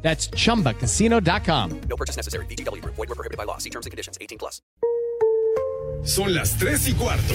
That's chumbacasino.com. No purchase necessary. BGW. Void were prohibited by law. See terms and conditions. 18 plus. Son las 3 y cuarto.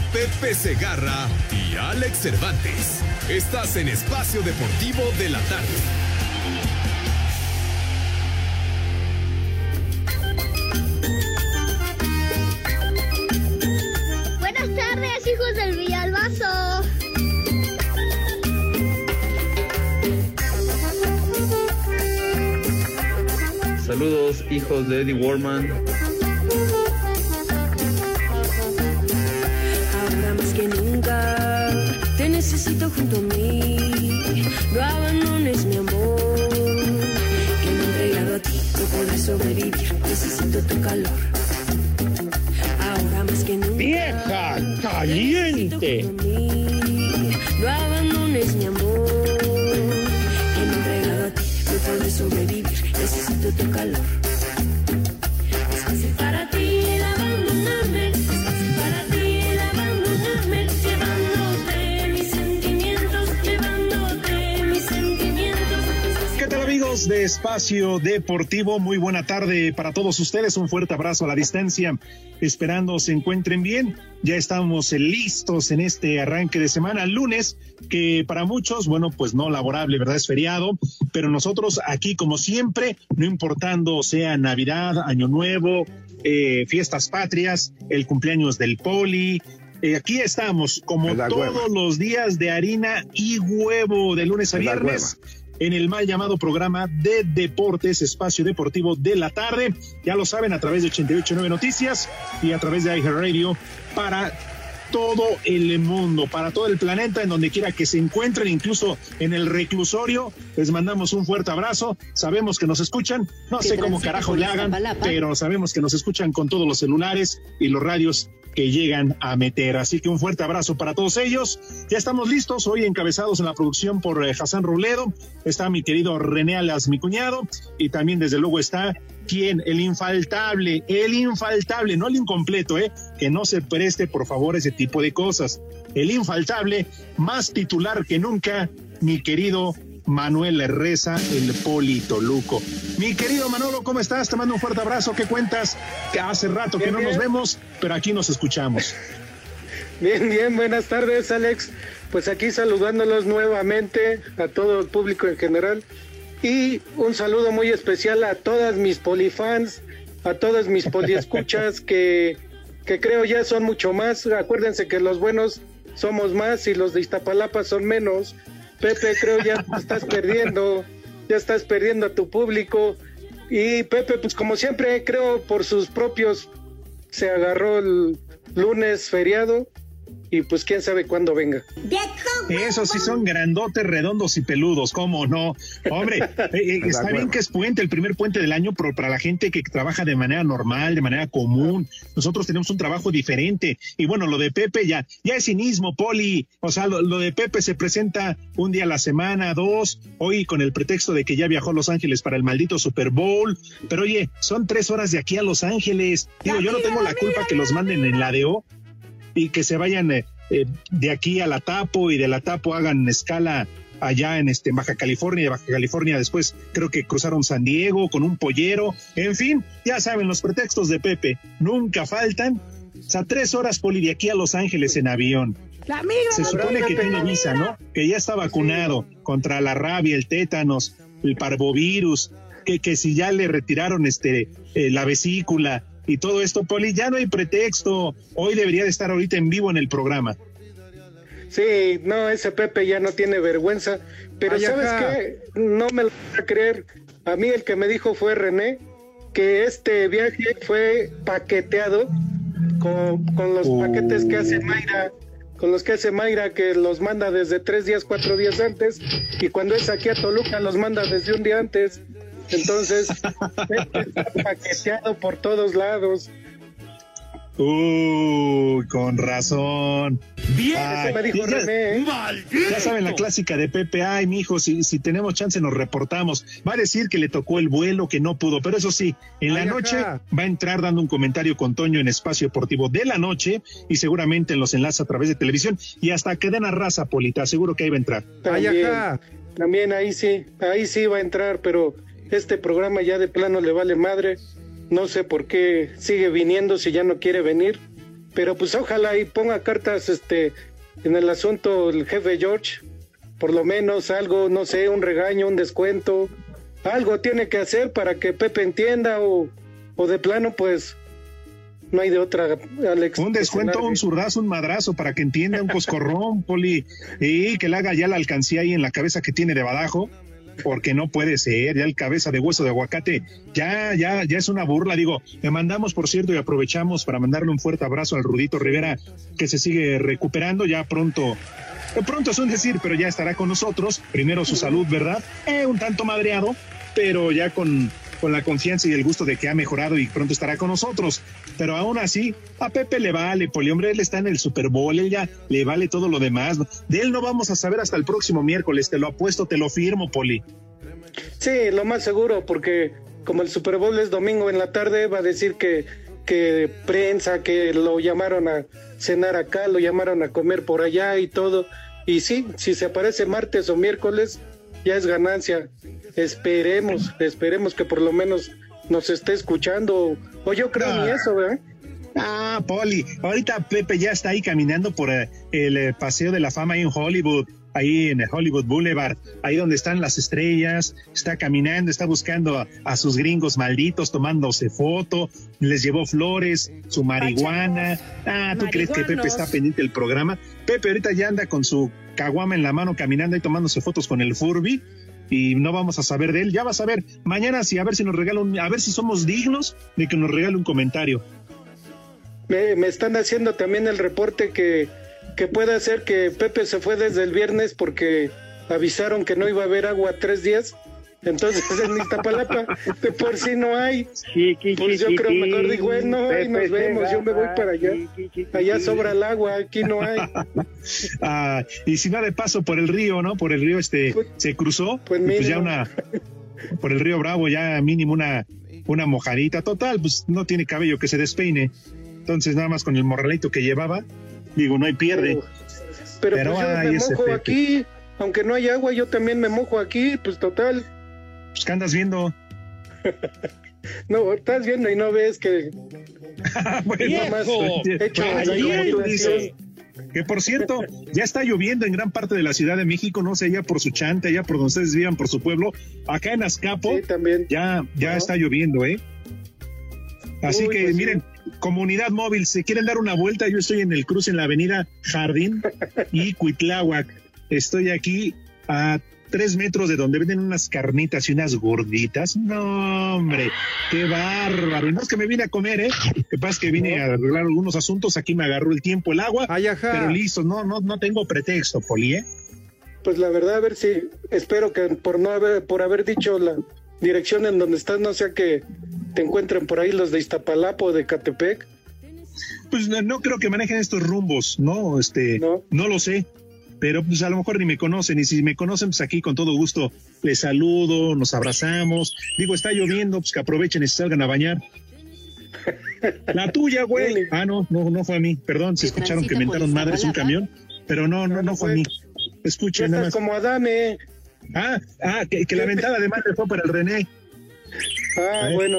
Pepe Segarra y Alex Cervantes. Estás en Espacio Deportivo de la Tarde. Buenas tardes, hijos del Villalbazo. Saludos, hijos de Eddie Warman. Necesito junto a mí. No abandones mi amor, que me he entregado a ti. No podré sobrevivir, necesito tu calor. Ahora más que nunca. ¡Vieja te caliente! necesito junto a mí. No abandones mi amor, que me he entregado a ti. No podré sobrevivir, necesito tu calor. Amigos de Espacio Deportivo? Muy buena tarde para todos ustedes. Un fuerte abrazo a la distancia. Esperando se encuentren bien. Ya estamos listos en este arranque de semana, lunes, que para muchos, bueno, pues no laborable, ¿verdad? Es feriado, pero nosotros aquí, como siempre, no importando sea Navidad, Año Nuevo, eh, fiestas patrias, el cumpleaños del poli, eh, aquí estamos, como todos los días de harina y huevo, de lunes a viernes, en el mal llamado programa de deportes, espacio deportivo de la tarde. Ya lo saben, a través de 889 Noticias y a través de iHeartRadio para todo el mundo, para todo el planeta, en donde quiera que se encuentren, incluso en el reclusorio. Les mandamos un fuerte abrazo. Sabemos que nos escuchan. No sé cómo carajo le hagan, pero sabemos que nos escuchan con todos los celulares y los radios que llegan a meter. Así que un fuerte abrazo para todos ellos. Ya estamos listos, hoy encabezados en la producción por eh, Hassan Ruledo. Está mi querido René Alas, mi cuñado, y también desde luego está quien, el infaltable, el infaltable, no el incompleto, eh, que no se preste por favor ese tipo de cosas. El infaltable, más titular que nunca, mi querido Manuel Reza, el Polito Luco. Mi querido Manolo, ¿cómo estás? Te mando un fuerte abrazo. ¿Qué cuentas? Que hace rato que Bien, no bien. nos vemos, pero aquí nos escuchamos. Bien, bien, buenas tardes, Alex. Pues aquí saludándolos nuevamente a todo el público en general. Y un saludo muy especial a todas mis polifans, a todos mis poliescuchas que, que creo ya son mucho más. Acuérdense que los buenos somos más y los de Iztapalapa son menos. Pepe, creo ya estás perdiendo, ya estás perdiendo a tu público. Y Pepe, pues como siempre, creo por sus propios se agarró el lunes feriado y pues quién sabe cuándo venga. Esos sí son grandotes, redondos y peludos, ¿cómo no? Hombre, eh, eh, está bien que es puente, el primer puente del año, pero para la gente que trabaja de manera normal, de manera común, nosotros tenemos un trabajo diferente. Y bueno, lo de Pepe ya, ya es cinismo, Poli. O sea, lo, lo de Pepe se presenta un día a la semana, dos, hoy con el pretexto de que ya viajó a Los Ángeles para el maldito Super Bowl. Pero oye, son tres horas de aquí a Los Ángeles. Digo, yo no tengo la culpa que los manden en la DO y que se vayan eh, eh, de aquí a la Tapo y de la Tapo hagan escala allá en este en Baja California, y de Baja California después creo que cruzaron San Diego con un pollero, en fin, ya saben los pretextos de Pepe, nunca faltan. O sea, tres horas poli de aquí a Los Ángeles en avión. Se supone que tiene visa, ¿no? Que ya está vacunado contra la rabia, el tétanos, el parvovirus, que, que si ya le retiraron este eh, la vesícula, y todo esto, Poli, ya no hay pretexto. Hoy debería de estar ahorita en vivo en el programa. Sí, no, ese Pepe ya no tiene vergüenza. Pero Ay, ¿sabes ajá. qué? No me lo voy a creer. A mí el que me dijo fue René, que este viaje fue paqueteado con, con los paquetes que hace Mayra, con los que hace Mayra, que los manda desde tres días, cuatro días antes, y cuando es aquí a Toluca los manda desde un día antes. Entonces, está paqueteado por todos lados. Uy, con razón. Bien, Ay, me dijo ya- René. ¿eh? Ya saben la clásica de Pepe, ay, mijo, si, si tenemos chance nos reportamos. Va a decir que le tocó el vuelo, que no pudo, pero eso sí, en la Ay, noche va a entrar dando un comentario con Toño en Espacio Deportivo de la noche y seguramente los enlaza a través de televisión y hasta que den a raza, Polita, seguro que ahí va a entrar. Ay, También, ajá. también ahí sí, ahí sí va a entrar, pero este programa ya de plano le vale madre. No sé por qué sigue viniendo si ya no quiere venir, pero pues ojalá y ponga cartas este en el asunto el jefe George, por lo menos algo, no sé, un regaño, un descuento, algo tiene que hacer para que Pepe entienda o, o de plano pues no hay de otra, Alex. Un descuento, un zurdazo, un madrazo para que entienda un coscorrón, Poli, y que le haga ya la alcancía ahí en la cabeza que tiene de badajo, porque no puede ser, ya el cabeza de hueso de aguacate, ya, ya, ya es una burla, digo, le mandamos, por cierto, y aprovechamos para mandarle un fuerte abrazo al Rudito Rivera, que se sigue recuperando, ya pronto, pronto es un decir, pero ya estará con nosotros, primero su salud, ¿verdad? Eh, un tanto madreado, pero ya con, con la confianza y el gusto de que ha mejorado y pronto estará con nosotros. Pero aún así, a Pepe le vale, Poli, hombre, él está en el Super Bowl, él ya le vale todo lo demás. De él no vamos a saber hasta el próximo miércoles, te lo apuesto, te lo firmo, Poli. Sí, lo más seguro, porque como el Super Bowl es domingo en la tarde, va a decir que, que prensa, que lo llamaron a cenar acá, lo llamaron a comer por allá y todo. Y sí, si se aparece martes o miércoles, ya es ganancia. Esperemos, esperemos que por lo menos nos esté escuchando. O yo creo ni Ah. eso, ¿verdad? Ah, Poli, ahorita Pepe ya está ahí caminando por eh, el eh, Paseo de la Fama en Hollywood, ahí en el Hollywood Boulevard, ahí donde están las estrellas, está caminando, está buscando a, a sus gringos malditos, tomándose foto, les llevó flores, su marihuana. Ah, ¿tú crees que Pepe está pendiente del programa? Pepe ahorita ya anda con su caguama en la mano caminando y tomándose fotos con el Furby. Y no vamos a saber de él, ya vas a ver mañana sí, a ver si nos regala un, a ver si somos dignos de que nos regale un comentario. Me, me están haciendo también el reporte que, que puede ser que Pepe se fue desde el viernes porque avisaron que no iba a haber agua tres días. Entonces en Iztapalapa de por sí no hay. Pues yo creo mejor dijo, bueno, ahí nos vemos, yo me voy para allá. Allá sobra el agua, aquí no hay. Ah, y si va de paso por el río, ¿no? Por el río este se cruzó, Pues y pues ya una por el río Bravo ya mínimo una una mojadita total, pues no tiene cabello que se despeine. Entonces nada más con el morralito que llevaba, digo, no hay pierde. Pero, Pero pues yo me mojo aquí, aunque no hay agua, yo también me mojo aquí, pues total. Pues que andas viendo. No, estás viendo y no ves que Bueno, hecho pues. Que por cierto, ya está lloviendo en gran parte de la Ciudad de México, no sé, allá por su chante, allá por donde ustedes vivan, por su pueblo. Acá en Azcapo, Sí, también. ya, ya está lloviendo, ¿eh? Así Uy, que pues sí. miren, comunidad móvil, si quieren dar una vuelta, yo estoy en el cruce en la avenida Jardín y Cuitláhuac. Estoy aquí a tres metros de donde venden unas carnitas y unas gorditas. No, hombre, qué bárbaro. Y no es que me vine a comer, ¿eh? Lo que pasa es que vine a arreglar algunos asuntos. Aquí me agarró el tiempo, el agua. Ay, ajá. Pero listo, no, no, no tengo pretexto, Poli, ¿eh? Pues la verdad, a ver si, espero que por no haber, por haber dicho la dirección en donde estás, no sea que te encuentren por ahí los de Iztapalapa o de Catepec. Pues no, no creo que manejen estos rumbos, ¿no? Este, No. no. lo sé. Pero pues a lo mejor ni me conocen, y si me conocen, pues aquí con todo gusto les saludo, nos abrazamos. Digo, está lloviendo, pues que aprovechen y se salgan a bañar. La tuya, güey. Ah, no, no, no fue a mí. Perdón, se escucharon que mentaron madres un camión, pero no, no, no fue a mí. Escuchen nada estás más. como Adame. Ah, ah, que, que la ventada de madre fue para el René. Ah, ¿Eh? bueno.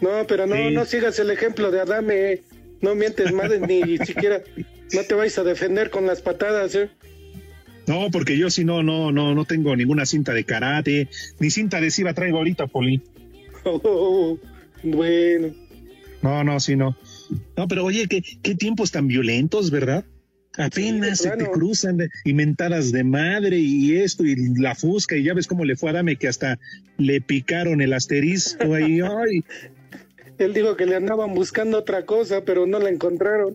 No, pero no, Sí. no sigas el ejemplo de Adame. No mientes madre, ni siquiera, no te vais a defender con las patadas, ¿eh? No, porque yo sí no, no, no, no tengo ninguna cinta de karate, ni cinta adhesiva traigo ahorita, Poli. Oh, bueno. No, no, sí, no. No, pero oye, qué, qué tiempos tan violentos, ¿verdad? Apenas Sí, se te cruzan de- y mentadas de madre y esto y la fusca y ya ves cómo le fue a Dame que hasta le picaron el asterisco ahí. Ay, Él dijo que le andaban buscando otra cosa, pero no la encontraron.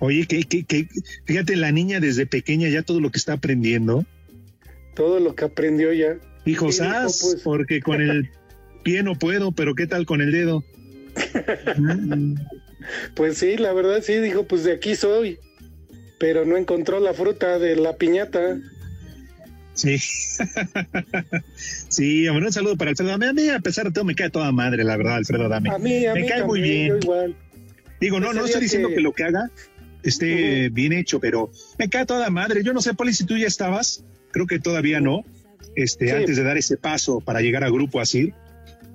oye, que, que, que, fíjate, la niña desde pequeña ya todo lo que está aprendiendo. Todo lo que aprendió ya. Hijo, sas, pues- porque con el pie no puedo, pero ¿qué tal con el dedo? Mm, Pues sí, la verdad sí, dijo, pues de aquí soy. Pero no encontró la fruta de la piñata. Sí. sí, hombre, un saludo para Alfredo Dame. A mí, a pesar de todo, me cae toda madre, la verdad, Alfredo Dame. A mí, a me mí cae muy también, bien. igual. Digo, no, no estoy diciendo que... que lo que haga esté bien hecho, pero me cae toda madre. Yo no sé, Poli, si tú ya estabas, creo que todavía no, este, Sí. antes de dar ese paso para llegar a Grupo Asir,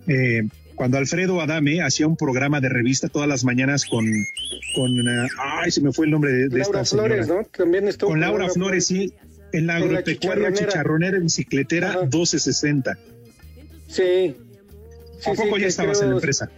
eh, cuando Alfredo Adame hacía un programa de revista todas las mañanas con, con eh, ay, se me fue el nombre de, de Laura esta señora. Flores, ¿no? También estuvo Con Laura Flores, sí, en la En la agropecuaria chicharronera. chicharronera bicicletera Ajá. 1260. Sí. Sí, ¿A poco sí, ya estabas en la empresa?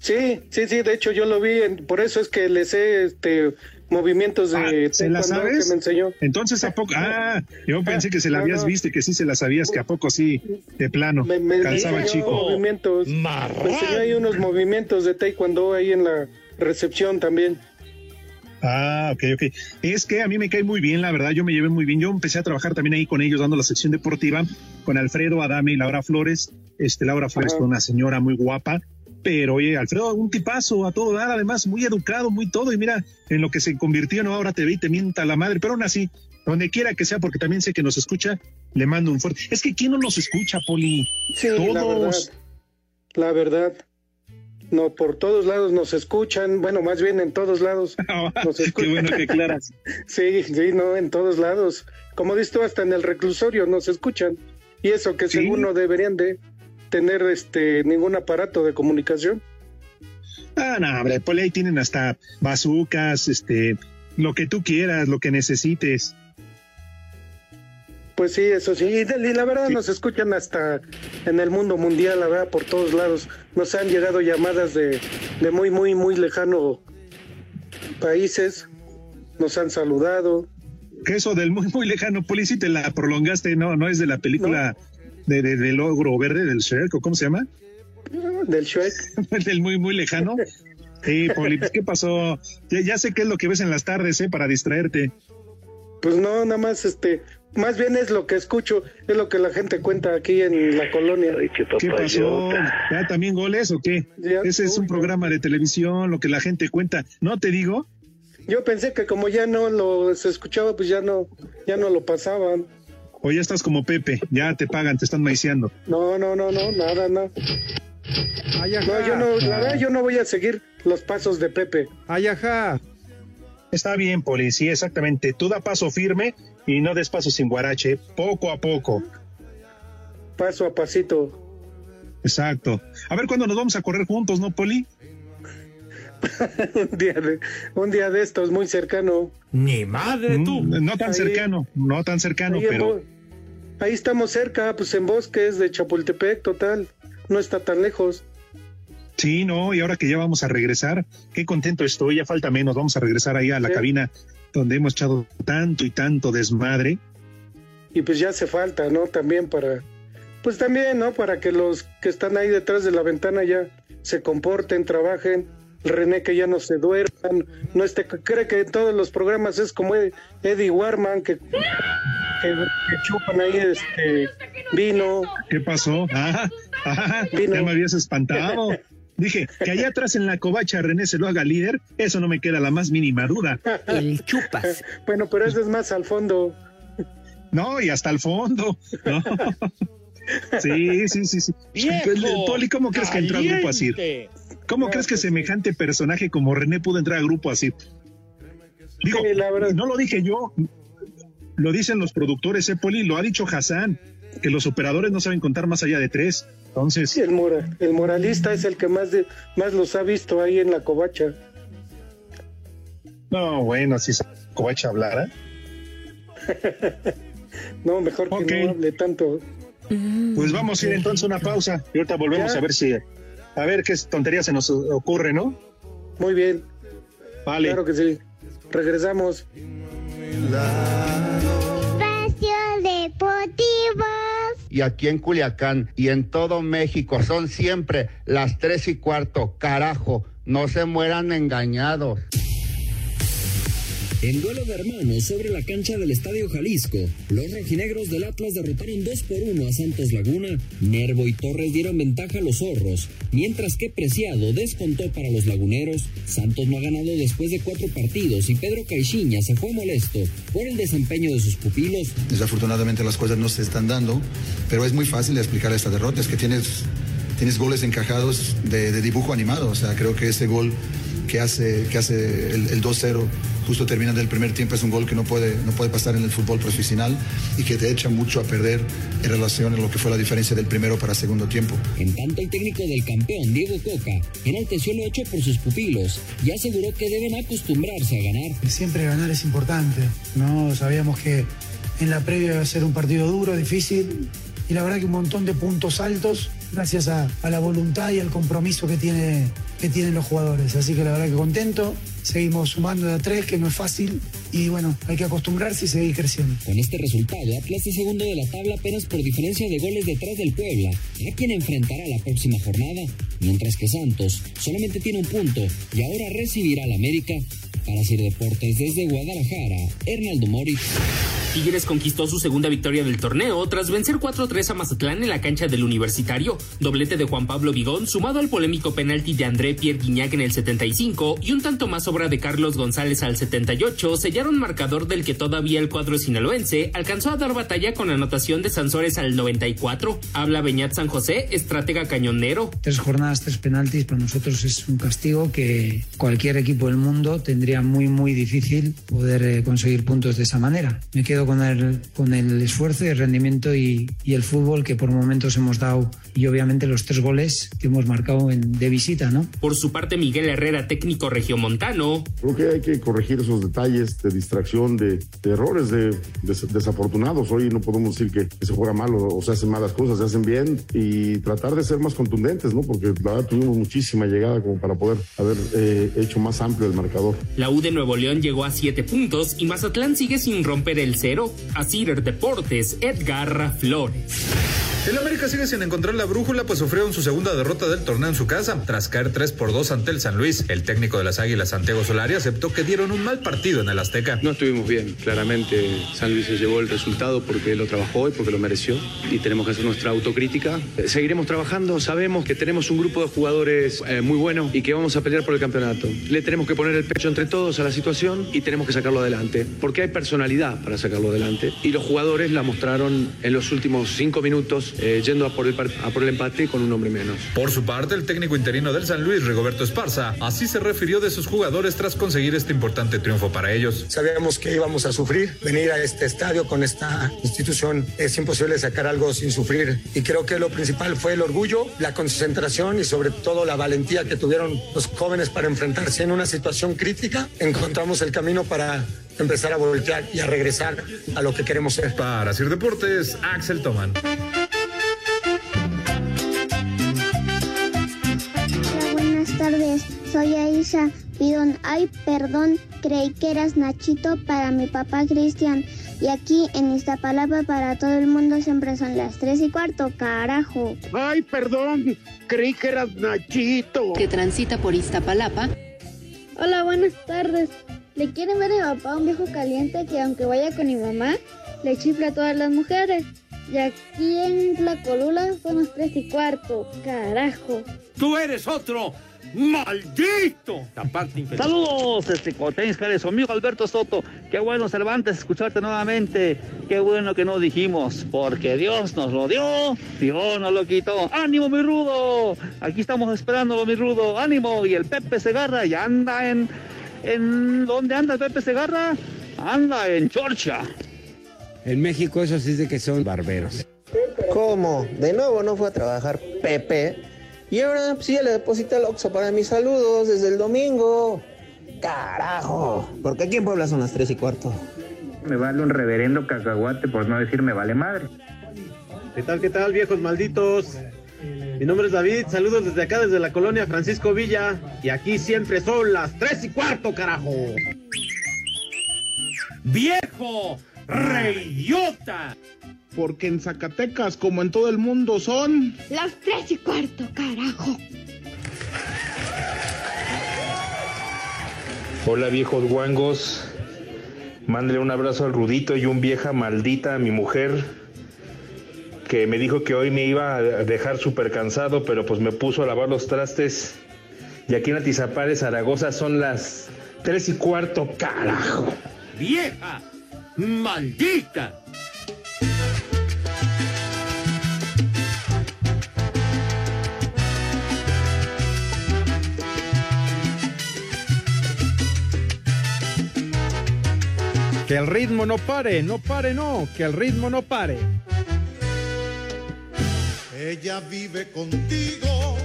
Sí, sí, sí, de hecho yo lo vi, en- por eso es que le sé este, movimientos de Ah, ¿Se la sabes? que me enseñó. Entonces, ¿a poco? Ah, yo pensé que se la habías no. visto y que sí se la sabías, que a poco sí, de plano, Me, me calzaba chico. movimientos. Me enseñó ahí unos movimientos de taekwondo ahí en la recepción también. Ah, ok, ok. Es que a mí me cae muy bien, la verdad, yo me llevé muy bien. Yo empecé a trabajar también ahí con ellos, dando la sección deportiva, con Alfredo, Adame y Laura Flores. Este, Laura Flores fue una señora muy guapa, pero oye, Alfredo, un tipazo a todo dar, además, muy educado, muy todo. Y mira, en lo que se convirtió, no, ahora te ve y te mienta la madre, pero aún así, donde quiera que sea, porque también sé que nos escucha, le mando un fuerte. Es que ¿quién no nos escucha, Poli? Sí, la verdad. Todos. La verdad. No, por todos lados nos escuchan, bueno, más bien en todos lados. Nos Qué bueno que claras. Sí, sí, no, en todos lados. Como dices tú, hasta en el reclusorio nos escuchan. Y eso que Sí. según no deberían de tener este ningún aparato de comunicación. Ah, no, hombre, Poli, ahí tienen hasta bazucas, este, lo que tú quieras, lo que necesites. Pues sí, eso sí. Y, la verdad Sí. nos escuchan hasta en el mundo mundial, la verdad, por todos lados. Nos han llegado llamadas de, de muy, muy, muy lejano países. Nos han saludado. Que eso del muy, muy lejano, Poli, si te la prolongaste, no, no es de la película de, de, del ogro verde, del Shrek, o cómo se llama? Del Shrek. del muy, muy lejano. Sí, Poli, pues, ¿qué pasó? Ya, ya sé qué es lo que ves en las tardes, ¿eh? Para distraerte. Pues no, nada más, este, más bien es lo que escucho, es lo que la gente cuenta aquí en la colonia. ¿Qué pasó? ¿Ya también goles o qué? Ya, Ese es un uy, programa de televisión, lo que la gente cuenta. ¿No te digo? Yo pensé que como ya no lo se escuchaba, pues ya no, ya no lo pasaban. O ya estás como Pepe, ya te pagan, te están maiciando. No, no, no, no, nada, no. No, yo no, la verdad, yo no voy a seguir los pasos de Pepe. Ay, ajá. Está bien, Poli, sí, exactamente. Tú da paso firme y no des paso sin guarache, poco a poco. Paso a pasito. Exacto. A ver cuándo nos vamos a correr juntos, ¿no, Poli? un, día de, un día de estos muy cercano. Ni madre tú. Mm, No tan Ahí- cercano, no tan cercano, Ahí, pero ahí estamos cerca, pues en Bosques de Chapultepec, total. No está tan lejos. sí, no, y ahora que ya vamos a regresar, qué contento estoy, ya falta menos, vamos a regresar ahí a la Sí. cabina donde hemos echado tanto y tanto desmadre. Y pues ya hace falta, ¿no? También para, pues también, ¿no? Para que los que están ahí detrás de la ventana ya se comporten, trabajen. René que ya no se duerman, no esté, cree que en todos los programas es como Ed- Eddie Warman que, que, que chupan ahí este vino. ¿Qué pasó? Ah, ah, Vino. ya me habías espantado. Dije, que allá atrás en la covacha René se lo haga líder, eso no me queda la más mínima duda. El chupas. Bueno, pero eso es más al fondo. No, y hasta el fondo. ¿no? Sí, sí, sí, sí. Poli, ¿cómo crees que entró a Grupo Asir? ¿Cómo crees que semejante personaje como René pudo entrar a Grupo Asir? Digo, Sí, la verdad. no lo dije yo, lo dicen los productores, ¿eh, Poli? Lo ha dicho Hassan, que los operadores no saben contar más allá de tres. Entonces, Sí, el, mora, el moralista es el que más, de, más los ha visto ahí en la covacha. no, bueno, si se covacha hablara. No, mejor que no hable tanto. Pues vamos a ir entonces a una pausa y ahorita volvemos Ya. a ver si a ver qué tontería se nos ocurre, ¿no? Muy bien. Vale. Claro que sí. Regresamos. Espacio Deportivo. y aquí en Culiacán y en todo México son siempre las tres y cuarto. Carajo, no se mueran engañados. En duelo de hermanos sobre la cancha del Estadio Jalisco, los rojinegros del Atlas derrotaron 2 por 1 a Santos Laguna. Nervo y Torres dieron ventaja a los zorros, mientras que Preciado descontó para los laguneros. Santos no ha ganado después de cuatro partidos y Pedro Caixinha se fue molesto por el desempeño de sus pupilos. Desafortunadamente las cosas no se están dando, pero es muy fácil explicar esta derrota. Es que tienes, tienes goles encajados de, de dibujo animado. O sea, creo que ese gol que hace, que hace el, el 2-0 justo terminando el primer tiempo es un gol que no puede, no puede pasar en el fútbol profesional y que te echa mucho a perder en relación a lo que fue la diferencia del primero para segundo tiempo. En tanto, el técnico del campeón, Diego Coca, enalteció lo hecho por sus pupilos y aseguró que deben acostumbrarse a ganar. Siempre ganar es importante, ¿no? Sabíamos que en la previa iba a ser un partido duro, difícil, y la verdad que un montón de puntos altos gracias a, la voluntad y al compromiso que, tiene, que tienen los jugadores. Así que la verdad que contento, seguimos sumando de a tres, que no es fácil, y bueno, hay que acostumbrarse y seguir creciendo. Con este resultado, Atlas es segundo de la tabla apenas por diferencia de goles detrás del Puebla, a quien enfrentará la próxima jornada, mientras que Santos solamente tiene un punto y ahora recibirá al América. Para Sir Deportes desde Guadalajara, Hernaldo Moritz. Tigres conquistó su segunda victoria del torneo tras vencer 4-3 a Mazatlán en la cancha del Universitario. Doblete de Juan Pablo Vigón, sumado al polémico penalti de André Pierre Guignac en el 75 y un tanto más obra de Carlos González al 78, sellaron marcador del que todavía el cuadro sinaloense alcanzó a dar batalla con anotación de Sansores al 94. Habla Beñat San José, estratega cañonero. Tres jornadas, tres penaltis, para nosotros es un castigo que cualquier equipo del mundo tendría muy, muy difícil poder eh, conseguir puntos de esa manera. Me quedo con el, con el esfuerzo y el rendimiento y, y, el fútbol que por momentos hemos dado y obviamente los tres goles que hemos marcado en, de visita, ¿no? Por su parte, Miguel Herrera, técnico regiomontano. Creo que hay que corregir esos detalles de distracción, de, de errores de, de, desafortunados. Hoy no podemos decir que, que, se juega mal o, o, se hacen malas cosas, se hacen bien y tratar de ser más contundentes, ¿no? Porque la verdad tuvimos muchísima llegada como para poder haber eh, hecho más amplio el marcador. La U de Nuevo León llegó a siete puntos y Mazatlán sigue sin romper el cero. A Cider Deportes, Edgar Flores. El América sigue sin encontrar la brújula, pues sufrieron su segunda derrota del torneo en su casa, tras caer 3 por 2 ante el San Luis. El técnico de las Águilas, Santiago Solari, aceptó que dieron un mal partido en el Azteca. No estuvimos bien, claramente San Luis se llevó el resultado porque lo trabajó y porque lo mereció. Y tenemos que hacer nuestra autocrítica. Seguiremos trabajando, sabemos que tenemos un grupo de jugadores eh, muy bueno y que vamos a pelear por el campeonato. Le tenemos que poner el pecho entre todos a la situación y tenemos que sacarlo adelante, porque hay personalidad para sacarlo adelante. Y los jugadores la mostraron en los últimos cinco minutos eh, yendo a por, el, a por el empate con un hombre menos. Por su parte, el técnico interino del San Luis, Rigoberto Esparza, así se refirió de sus jugadores tras conseguir este importante triunfo para ellos. Sabíamos que íbamos a sufrir, venir a este estadio con esta institución es imposible sacar algo sin sufrir y creo que lo principal fue el orgullo, la concentración y sobre todo la valentía que tuvieron los jóvenes para enfrentarse en una situación crítica. Encontramos el camino para empezar a voltear y a regresar a lo que queremos ser. Para Sir Deportes, Axel Toman. Tardes, soy Aisha Pidón. Ay, perdón, creí que eras Nachito para mi papá Cristian. Y aquí en Iztapalapa para todo el mundo siempre son las tres y cuarto, carajo. Ay, perdón, creí que eras Nachito. Que transita por Iztapalapa. Hola, buenas tardes. ¿Le quieren ver a mi papá un viejo caliente que aunque vaya con mi mamá, le chifla a todas las mujeres? Y aquí en la colula son las tres y cuarto, carajo. ¡Tú eres otro! ¡Maldito! Saludos, este Cotenis su amigo Alberto Soto. Qué bueno, Cervantes, escucharte nuevamente. Qué bueno que no dijimos, porque Dios nos lo dio, Dios nos lo quitó. ¡Ánimo, mi rudo! Aquí estamos esperándolo, mi rudo. ¡Ánimo! Y el Pepe Segarra ya anda en. ¿En dónde anda el Pepe Segarra? Anda en Chorcha. En México, eso sí de que son barberos. ¿Cómo? De nuevo no fue a trabajar Pepe. Y ahora pues, ya le deposité el Oxxo para mis saludos desde el domingo. Carajo. Porque aquí en Puebla son las 3 y cuarto. Me vale un reverendo cacahuate por no decir me vale madre. ¿Qué tal, qué tal, viejos malditos? Mi nombre es David, saludos desde acá, desde la colonia Francisco Villa. Y aquí siempre son las tres y cuarto, carajo. ¡Viejo! ¡Reyota! Porque en Zacatecas, como en todo el mundo, son. Las tres y cuarto, carajo. Hola viejos guangos. Mándele un abrazo al Rudito y un vieja maldita a mi mujer que me dijo que hoy me iba a dejar súper cansado, pero pues me puso a lavar los trastes. Y aquí en Atizapales, Zaragoza, son las tres y cuarto, carajo. ¡Vieja! ¡Maldita! Que el ritmo no pare, no pare, no, que el ritmo no pare. Ella vive contigo,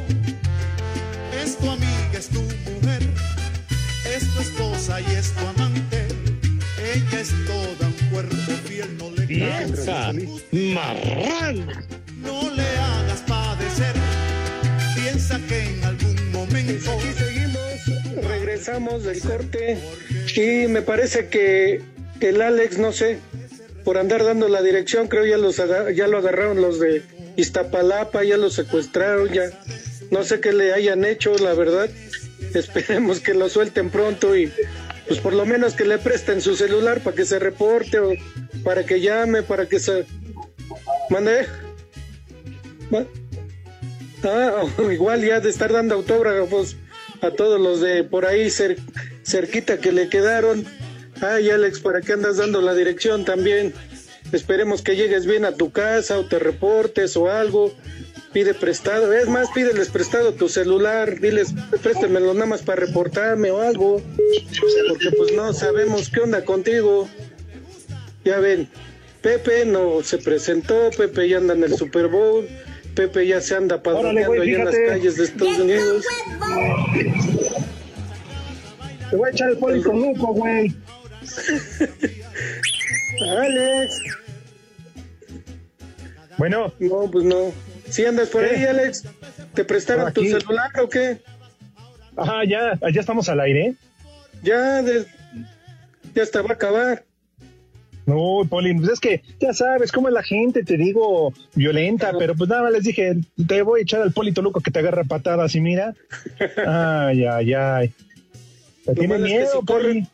es tu amiga, es tu mujer, es tu esposa y es tu amante. Ella es toda un cuerpo fiel, no le Vieja marrana. No le hagas padecer, piensa que en algún momento. Aquí seguimos, regresamos del corte y me parece que el Alex, no sé, por andar dando la dirección, creo ya los ya lo agarraron los de Iztapalapa, ya lo secuestraron, ya no sé qué le hayan hecho, la verdad. Esperemos que lo suelten pronto y pues por lo menos que le presten su celular para que se reporte o para que llame, para que se mande. Ma- Ah, igual ya de estar dando autógrafos a todos los de por ahí cer- cerquita que le quedaron. Ay, Alex, ¿para qué andas dando la dirección también? Esperemos que llegues bien a tu casa o te reportes o algo. Pide prestado, es más, pídeles prestado tu celular, diles, préstemelo nada más para reportarme o algo, porque pues no sabemos qué onda contigo. Ya ven, Pepe no se presentó, Pepe ya anda en el Super Bowl, Pepe ya se anda güey, ahí en las calles de Estados Unidos. Te voy a echar el poli con Luco, güey. Alex. Bueno. No, pues no. Si andas por ahí. Alex, ¿te prestaron tu celular o qué? Ajá, ya, ya estamos al aire. Ya, de- ya hasta va a acabar. No, Poli, pues es que ya sabes cómo es la gente, te digo, violenta, pero pues nada más les dije, te voy a echar al Polito Luco que te agarra patadas y mira. Ay, ay, ay. Te tiene malo es que miedo, si corren-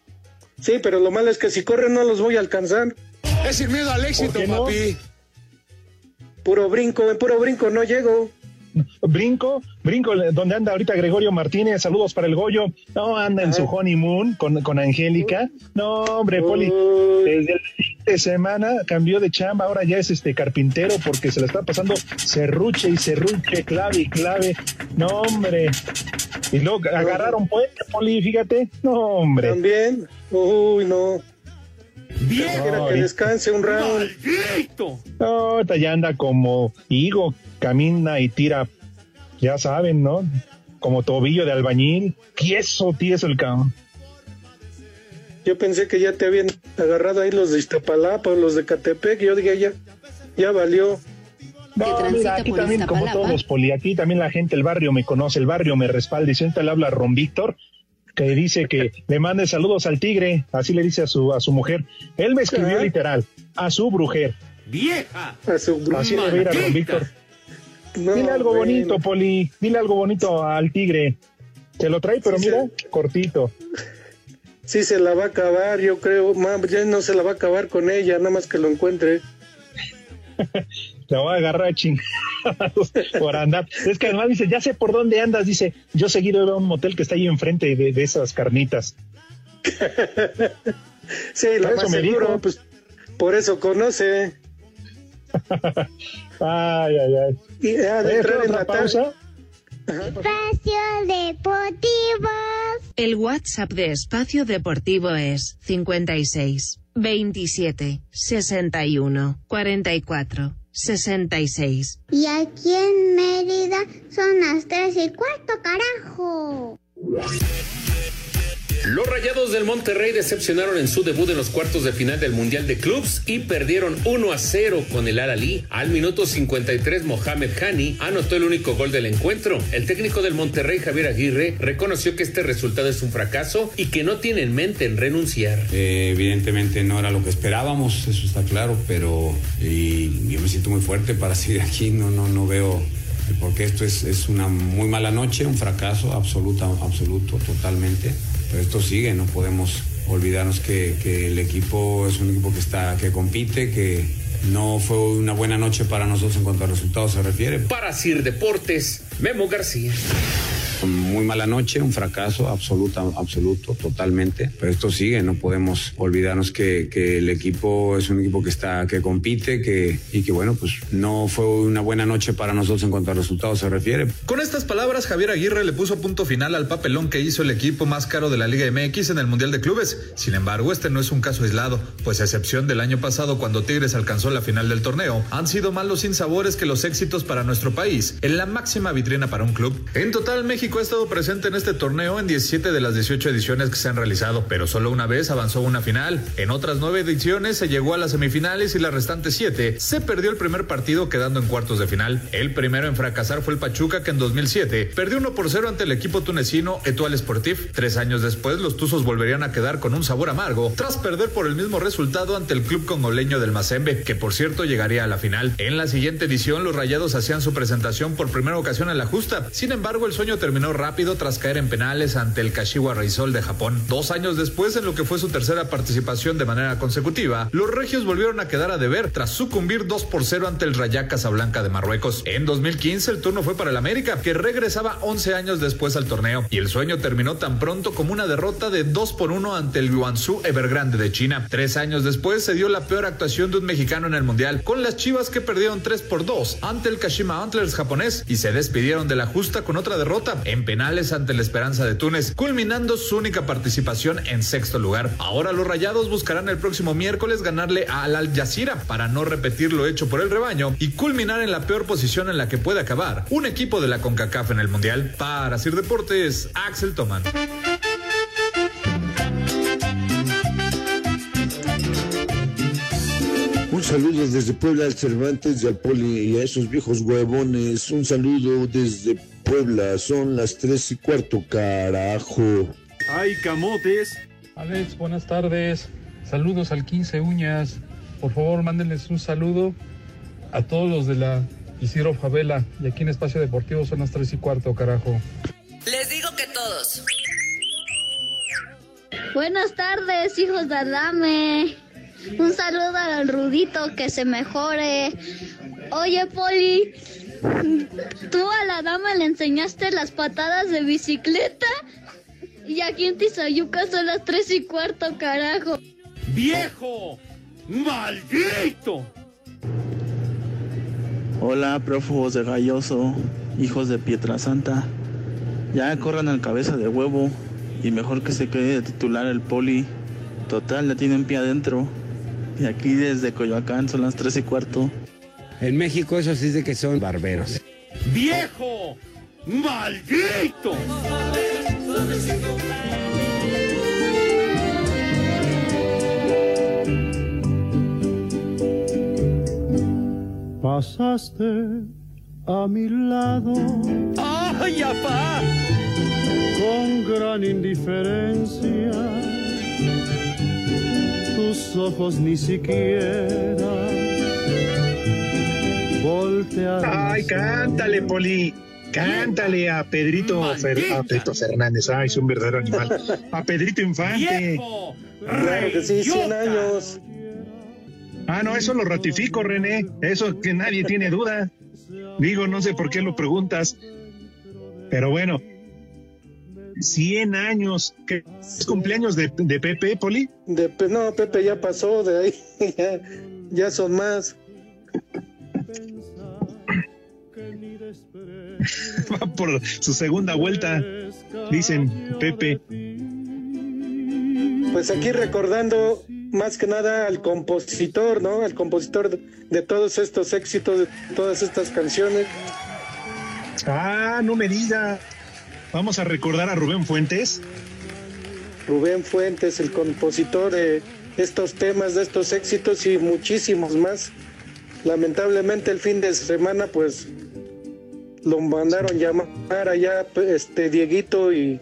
Sí, pero lo malo es que si corren no los voy a alcanzar. Es sin miedo al éxito, ¿Por qué no? papi. Puro brinco, en puro brinco no llego. Brinco, brinco, donde anda ahorita Gregorio Martínez, saludos para el Goyo. No, anda en su honeymoon con, con Angélica. No, hombre, Poli, desde el fin de semana cambió de chamba, ahora ya es este carpintero porque se le está pasando serruche y serruche, clave y clave. No, hombre. Y luego agarraron puente, Poli, fíjate. No, hombre. También. Uy, no. Bien. Que descanse un round. ¡Maldito! No, ahorita ya anda como higo, camina y tira, ya saben, ¿no? Como tobillo de albañil. Tieso, tieso el cabrón. Yo pensé que ya te habían agarrado ahí los de Iztapalapa o los de Catepec. Yo dije, ya, ya valió. No, mira, aquí también como todos, Poli, aquí también la gente, el barrio me conoce, el barrio me respalda. Y siempre le habla a Ron Víctor, que dice que le mande saludos al tigre, así le dice a su, a su mujer. Él me escribió literal, a su brujer. ¡Vieja! A su Así le va a ir a Ron. Víctor. No, Dile algo bueno. bonito, Poli, dile algo bonito al tigre. Se lo trae, pero Sí, mira, cortito. Sí se la va a acabar, yo creo. Ma, ya no se la va a acabar con ella, nada más que lo encuentre. Te voy a agarrar a chingados por andar. Es que además dice, ya sé por dónde andas. Dice, yo seguido iba a un motel que está ahí enfrente de, de esas carnitas. Sí, lo Eso más me seguro, dijo. pues por eso conoce. Ay, ay, ay. Y ha de entrar ¿qué en otra la pausa? Espacio Deportivo. El WhatsApp de Espacio Deportivo es 56 27 61 44 66. Y aquí en Mérida son las tres y cuarto, carajo. Los Rayados del Monterrey decepcionaron en su debut en los cuartos de final del Mundial de Clubs y perdieron 1 a 0 con el Al-Ali. Al minuto 53, Mohamed Hani anotó el único gol del encuentro. El técnico del Monterrey, Javier Aguirre, reconoció que este resultado es un fracaso y que no tiene en mente en renunciar. Eh, evidentemente no era lo que esperábamos, eso está claro, pero yo me siento muy fuerte para seguir aquí, no, no, no veo porque esto es, es una muy mala noche, un fracaso absoluto, absoluto, totalmente. Esto sigue, no podemos olvidarnos que, que el equipo es un equipo que está, que compite, que no fue una buena noche para nosotros en cuanto a resultados se refiere. Para Sir Deportes, Memo García. Muy mala noche, un fracaso absoluto, absoluto, totalmente. Pero esto sigue, no podemos olvidarnos que, que, el equipo es un equipo que está, que compite, que y que bueno, pues no fue una buena noche para nosotros en cuanto a resultados se refiere. Con estas palabras, Javier Aguirre le puso punto final al papelón que hizo el equipo más caro de la Liga MX en el Mundial de Clubes. Sin embargo, este no es un caso aislado, pues a excepción del año pasado cuando Tigres alcanzó la final del torneo, han sido más los sinsabores que los éxitos para nuestro país en la máxima vitrina para un club. En total, México ha estado presente en este torneo en 17 de las 18 ediciones que se han realizado, pero solo una vez avanzó una final. En otras nueve ediciones se llegó a las semifinales y las restantes siete se perdió el primer partido quedando en cuartos de final. El primero en fracasar fue el Pachuca que en 2007 perdió 1 por 0 ante el equipo tunecino Etoile Sportif. Tres años después los Tuzos volverían a quedar con un sabor amargo tras perder por el mismo resultado ante el club congoleño del Mazembe, que por cierto llegaría a la final. En la siguiente edición los Rayados hacían su presentación por primera ocasión en la justa. Sin embargo, el sueño terminó rápido tras caer en penales ante el Kashiwa Reysol de Japón. Dos años después, en lo que fue su tercera participación de manera consecutiva, los regios volvieron a quedar a deber tras sucumbir 2 por 0 ante el Rayak Casablanca de Marruecos. En 2015 el turno fue para el América, que regresaba 11 años después al torneo, y el sueño terminó tan pronto como una derrota de 2 por 1 ante el Guangzhou Evergrande de China. Tres años después se dio la peor actuación de un mexicano en el Mundial, con las Chivas que perdieron 3 por 2 ante el Kashima Antlers japonés y se despidieron de la justa con otra derrota en penales ante la Esperanza de Túnez, culminando su única participación en sexto lugar. Ahora los Rayados buscarán el próximo miércoles ganarle al Al Jazeera para no repetir lo hecho por el rebaño y culminar en la peor posición en la que puede acabar un equipo de la CONCACAF en el Mundial. Para Sir Deportes, Axel Toman. Un saludo desde Puebla al Cervantes al Poli y a esos viejos huevones. Un saludo desde Puebla. Son las tres y cuarto, carajo. ¡Ay, camotes! Alex, buenas tardes. Saludos al 15 Uñas. Por favor, mándenles un saludo a todos los de la Isidro Favela. Y aquí en Espacio Deportivo son las tres y cuarto, carajo. Les digo que todos. Buenas tardes, hijos de Adame. Un saludo al Rudito, que se mejore. Oye, Poli, ¿tú a la dama le enseñaste las patadas de bicicleta? Y aquí en Tizayuca son las tres y cuarto, carajo. ¡Viejo! ¡Maldito! Hola, prófugos de Galloso, hijos de Pietrasanta. Ya corran al cabeza de huevo y mejor que se quede de titular el poli. Total, le tiene un pie adentro. Y aquí desde Coyoacán son las tres y cuarto. En México eso sí es de que son barberos. ¡Viejo! ¡Maldito! Pasaste a mi lado. ¡Ay, apá! Con gran indiferencia. Tus ojos ni siquiera Ay, cántale, Poli. Cántale a Pedrito, Fer- a Pedrito Fernández. Ay, es un verdadero animal. A Pedrito Infante. Claro que sí, 100 años. Ah, no, eso lo ratifico, René. Eso que nadie tiene duda. Digo, no sé por qué lo preguntas. Pero bueno, 100 años. ¿Qué es cumpleaños de, de Pepe, Poli? De no, Pepe ya pasó de ahí. ya, ya son más. Va por su segunda vuelta, dicen Pepe. Pues aquí recordando más que nada al compositor, ¿no? Al compositor de, de todos estos éxitos, de todas estas canciones. Ah, no me diga. Vamos a recordar a Rubén Fuentes. Rubén Fuentes, el compositor de estos temas, de estos éxitos y muchísimos más. Lamentablemente el fin de semana pues lo mandaron llamar allá este Dieguito y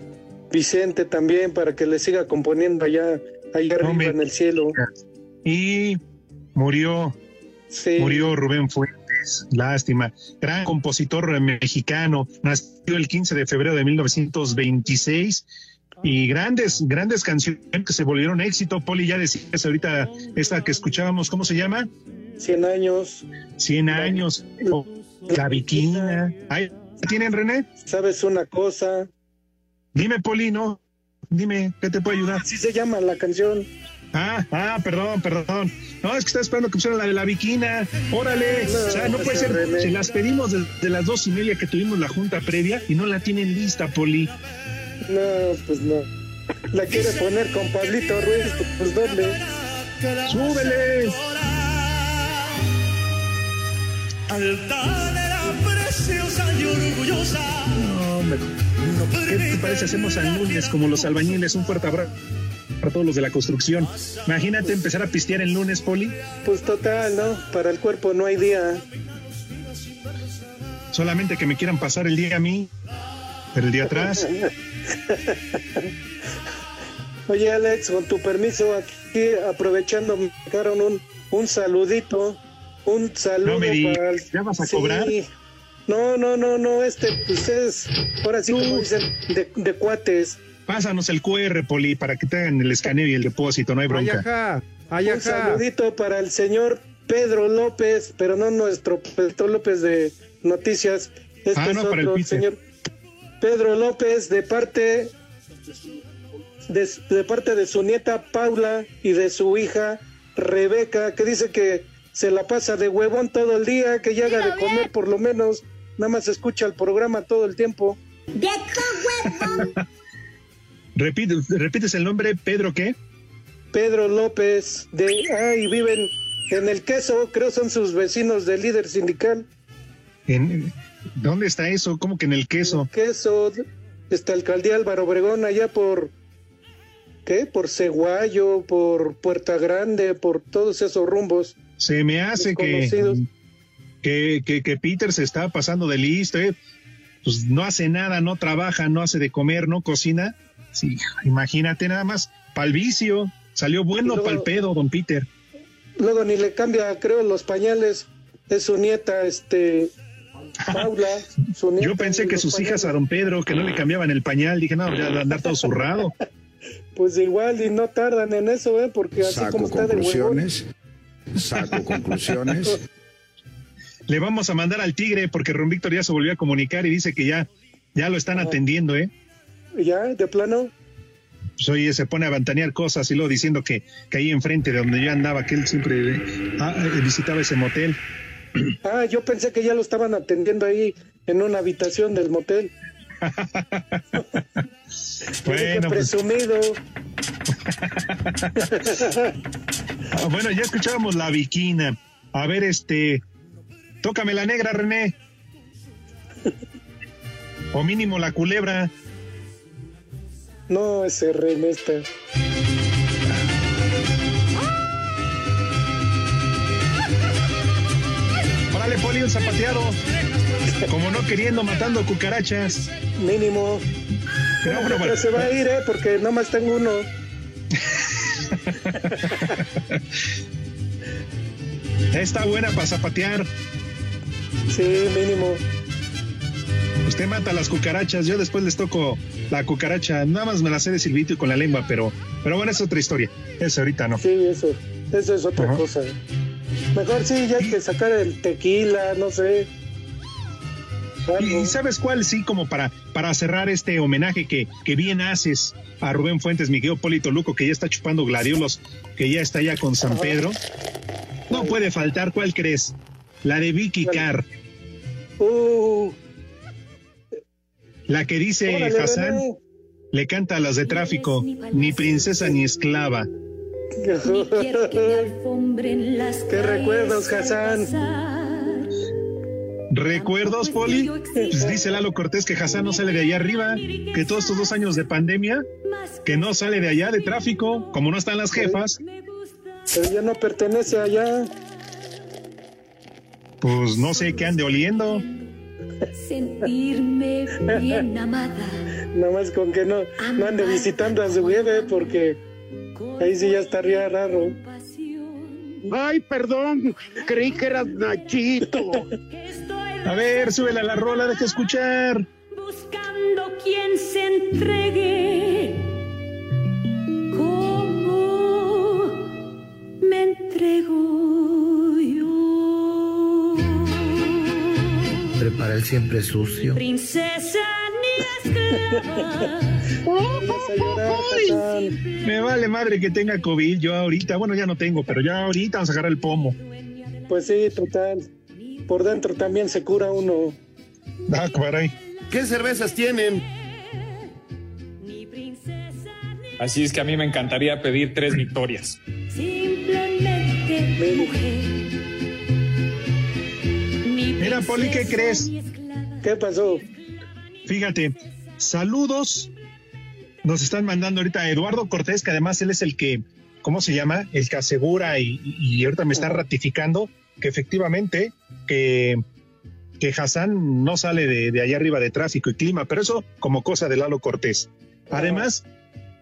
Vicente también para que le siga componiendo allá, allá arriba en el cielo. Y murió, Sí. murió Rubén Fuentes, lástima. Gran compositor mexicano, nació el 15 de febrero de 1926 y grandes, grandes canciones que se volvieron éxito. Poli, ya decías ahorita esta que escuchábamos, ¿cómo se llama? 100 años. 100 años. La Viquina. Ahí ¿la tienen, René? ¿Sabes una cosa? Dime, Poli, no. Dime, ¿qué te puede ayudar? Así se llama la canción. Ah, ah, perdón, perdón. No, es que estaba esperando que pusieran la de la Viquina. Órale. No, o sea, no puede ser. René. Se las pedimos desde las dos y media que tuvimos la junta previa y no la tienen lista, Poli. No, pues no. La quiere poner con Pablito Ruiz, pues ¿dónde? ¡Súbele! Altanera preciosa y orgullosa. No, hombre. ¿Qué te parece? Hacemos San Lunes como los albañiles. Un fuerte abrazo para todos los de la construcción. Imagínate empezar a pistear el lunes, Poli. Pues total, ¿no? Para el cuerpo no hay día. Solamente que me quieran pasar el día a mí, pero el día atrás. Oye, Alex, con tu permiso, aquí aprovechando, me dejaron un, un saludito. Un saludo No me digas, para el- ¿ya vas a Sí. cobrar? No, no, no, no, este, ustedes, ahora sí como dicen, de, de cuates. Pásanos el QR, Poli, para que te hagan el escaneo y el depósito, no hay bronca. Ayaja, ayaja. Un saludito para el señor Pedro López, pero no nuestro Pedro López de noticias. Este Ah, es no, para el otro señor Pedro López de parte de, de parte de su nieta Paula y de su hija Rebeca, que dice que se la pasa de huevón todo el día, que ya haga de comer por lo menos, nada más escucha el programa todo el tiempo. Repite, ¿Repites el nombre, Pedro qué? Pedro López de ay viven en el queso, creo son sus vecinos del líder sindical. En- ¿Dónde está eso? ¿Cómo que en el queso? Queso, está alcaldía Álvaro Obregón allá por ¿qué? Por Ceguayo, por Puerta Grande, por todos esos rumbos. Se me hace que, que, que, que Peter se está pasando de listo, ¿eh? Pues no hace nada, no trabaja, no hace de comer, no cocina. Sí, imagínate nada más, pa'l vicio. Salió bueno luego- pa'l pedo, don Peter. Luego ni le cambia, creo, los pañales. Es su nieta, este Paula, su nieta. Yo pensé que sus hijas a don Pedro, que no le cambiaban el pañal, dije, no, ya va a andar todo zurrado. Pues igual y no tardan en eso, ¿eh? Porque así Saco como está de huevón. Saco conclusiones. Le vamos a mandar al tigre porque Ron Víctor ya se volvió a comunicar y dice que ya, ya lo están atendiendo, ¿eh? ¿Ya? ¿De plano? Pues oye, se pone a vantanear cosas y luego diciendo que, que ahí enfrente de donde yo andaba, que él siempre eh, ah, eh, visitaba ese motel. Ah, yo pensé que ya lo estaban atendiendo ahí en una habitación del motel. Qué Bueno, pues, presumido. ah, bueno, ya escuchábamos la viquina. A ver, este, tócame la negra, René. O mínimo la culebra. No, ese René está. Órale, Poli, un zapateado. Como no queriendo, matando cucarachas. Mínimo. Pero bueno, Pero bueno. se va a ir, ¿eh? Porque nomás tengo uno. Está buena para zapatear. Sí, mínimo. Usted mata las cucarachas, yo después les toco la cucaracha. Nada más me la sé de silbito y con la lengua, pero, pero bueno, es otra historia. Eso ahorita no. Sí, eso. Eso es otra cosa. Mejor sí, ya hay que sacar el tequila, no sé. Y, y sabes cuál, sí, como para, para cerrar este homenaje que, que bien haces a Rubén Fuentes, Miguel Polito Luco, que ya está chupando gladiolos, que ya está ya con San Pedro. No puede faltar, ¿cuál crees? La de Vicky Carr, Uh, la que dice órale, Hassan, le canta a las de tráfico, ni princesa ni esclava. ¿Qué recuerdos, Hassan? ¿Recuerdos, Poli? Pues dice Lalo Cortés que Hassan no sale de allá arriba, que todos estos dos años de pandemia, que no sale de allá de tráfico, como no están las jefas, Pero ya no pertenece allá. pues no sé qué ande oliendo. Sentirme bien amada. Nada más con que no, no ande visitando a su jefe porque ahí sí ya estaría raro. Ay, perdón, creí que eras Nachito. A ver, súbela a la rola, deja escuchar. Buscando quien se entregue. ¿Cómo me entrego yo? Prepara el siempre sucio. Princesa ni esclava. Me vale madre que tenga COVID yo ahorita. Bueno, ya no tengo, pero ya ahorita vamos a agarrar el pomo. Pues sí, total. Por dentro también se cura uno. Ah, caray. ¿Qué cervezas tienen? Así es que a mí me encantaría pedir tres victorias. Simplemente mujer. Mira, Poli, ¿qué crees? ¿Qué pasó? Fíjate, saludos. Nos están mandando ahorita Eduardo Cortés, que además él es el que, ¿cómo se llama? El que asegura y, y ahorita me está ratificando que efectivamente que, que Hassan no sale de, de allá arriba de tráfico y clima, pero eso como cosa de Lalo Cortés. Además,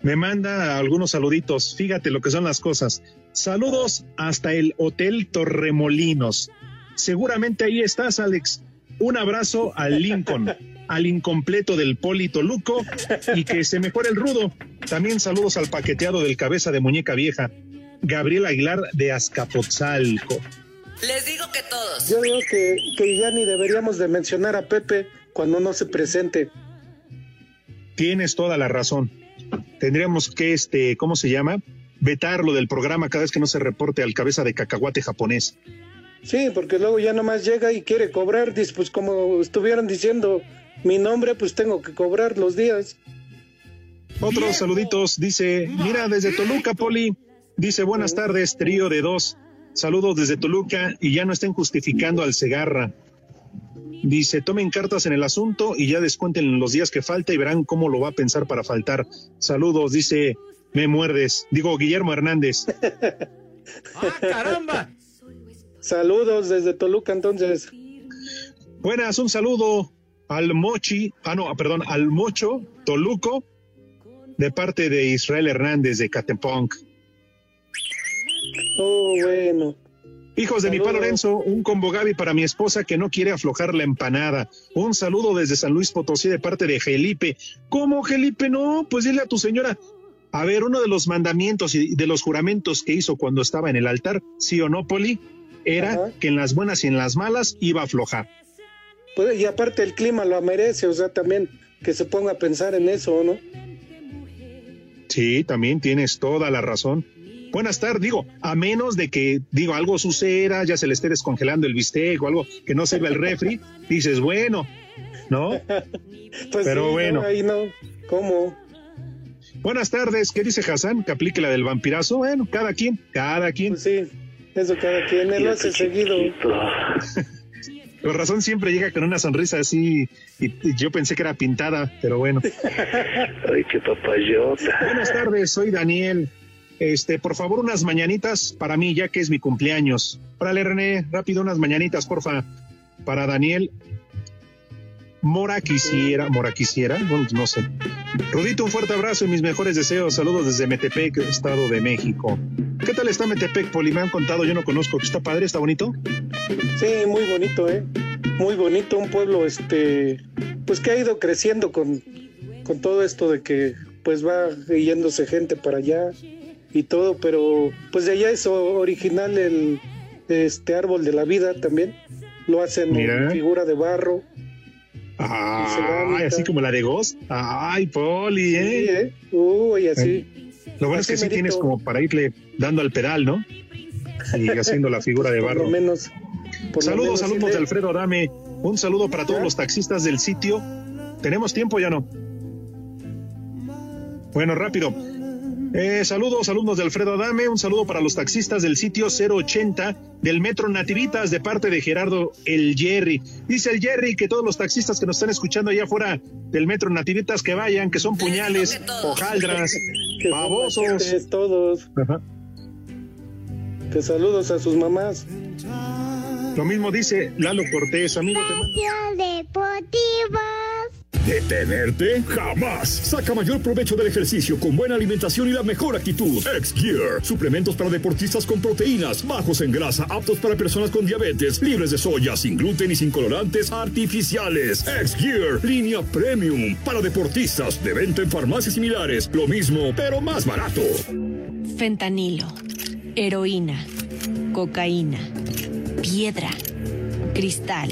me manda algunos saluditos. Fíjate lo que son las cosas. Saludos hasta el Hotel Torremolinos. Seguramente ahí estás, Alex. Un abrazo al Lincoln, al incompleto del Polito Luco y que se mejore el rudo. También saludos al paqueteado del cabeza de muñeca vieja, Gabriel Aguilar de Azcapotzalco. Les digo que todos. Yo digo que, que ya ni deberíamos de mencionar a Pepe cuando no se presente. Tienes toda la razón. Tendríamos que, este, ¿cómo se llama? Vetarlo del programa cada vez que no se reporte al cabeza de cacahuate japonés. Sí, porque luego ya nomás llega y quiere cobrar, pues como estuvieran diciendo mi nombre, pues tengo que cobrar los días. Otros saluditos, dice, mira desde Toluca, Poli, dice buenas tardes, trío de dos, saludos desde Toluca y ya no estén justificando al Segarra. Dice, tomen cartas en el asunto y ya descuenten los días que falta y verán cómo lo va a pensar para faltar. Saludos, dice, me muerdes. Digo, Guillermo Hernández. ¡Ah, caramba! Saludos desde Toluca, entonces. Buenas, un saludo al Mochi, ah no, perdón, al Mocho Toluco, de parte de Israel Hernández de Catepunk. Oh, bueno. Hijos de mi pa Lorenzo, un combo Gaby para mi esposa que no quiere aflojar la empanada. Un saludo desde San Luis Potosí de parte de Felipe. ¿Cómo, Felipe? No, pues dile a tu señora. A ver, uno de los mandamientos y de los juramentos que hizo cuando estaba en el altar, sí o no, Poli, era que en las buenas y en las malas iba a aflojar. Pues, y aparte el clima lo merece, o sea, también que se ponga a pensar en eso, ¿no? Sí, también tienes toda la razón. Buenas tardes, digo, a menos de que, digo, algo suceda, ya se le esté descongelando el bistec o algo que no sirva el refri, dices, bueno, ¿no? Pues Pero sí, bueno. no, ahí no. ¿Cómo? Buenas tardes, ¿qué dice Hassan? ¿Que aplique la del vampirazo? Bueno, cada quien, cada quien. Pues sí, eso cada quien, él lo hace seguido. Por razón siempre llega con una sonrisa así y, y yo pensé que era pintada, pero bueno. Ay, qué papayota. Buenas tardes, soy Daniel. Este, por favor, unas mañanitas para mí, ya que es mi cumpleaños. Órale, René, rápido unas mañanitas, porfa, para Daniel. Mora quisiera, Mora quisiera, bueno, no sé. Rudito, un fuerte abrazo y mis mejores deseos. Saludos desde Metepec, Estado de México. ¿Qué tal está Metepec, Poli? Me han contado, yo no conozco. ¿Está padre? ¿Está bonito? Sí, muy bonito, ¿eh? Muy bonito, un pueblo, este, pues que ha ido creciendo con, con todo esto de que, pues va yéndose gente para allá y todo, pero pues de allá es original el, este árbol de la vida también. Lo hacen Mira. en figura de barro. Ay, así como la de Ghost. Ay, Poli, ¿eh? Sí, ¿eh? Uy, así. Lo bueno Así es que sí merito. tienes como para irle dando al pedal, ¿no? Y haciendo la figura de Por barro. lo menos. por lo Saludos, menos saludos le- de Alfredo Adame. Un saludo para todos los taxistas del sitio. ¿Tenemos tiempo ya no? Bueno, rápido. Eh, saludos, alumnos de Alfredo Adame. Un saludo para los taxistas del sitio 080 del Metro Nativitas de parte de Gerardo El Jerry. Dice el Jerry que todos los taxistas que nos están escuchando allá afuera del Metro Nativitas que vayan, que son puñales, hojaldras, babosos. todos. Que saludos a sus mamás. Lo mismo dice Lalo Cortés, amigo. Te mando... Deportivos. ¿Detenerte? Jamás. Saca mayor provecho del ejercicio con buena alimentación y la mejor actitud. X-Gear. Suplementos para deportistas con proteínas, bajos en grasa, aptos para personas con diabetes, libres de soya, sin gluten y sin colorantes artificiales. X-Gear. Línea premium. Para deportistas. De venta en farmacias similares. Lo mismo, pero más barato. Fentanilo. Heroína. Cocaína. Piedra. Cristal.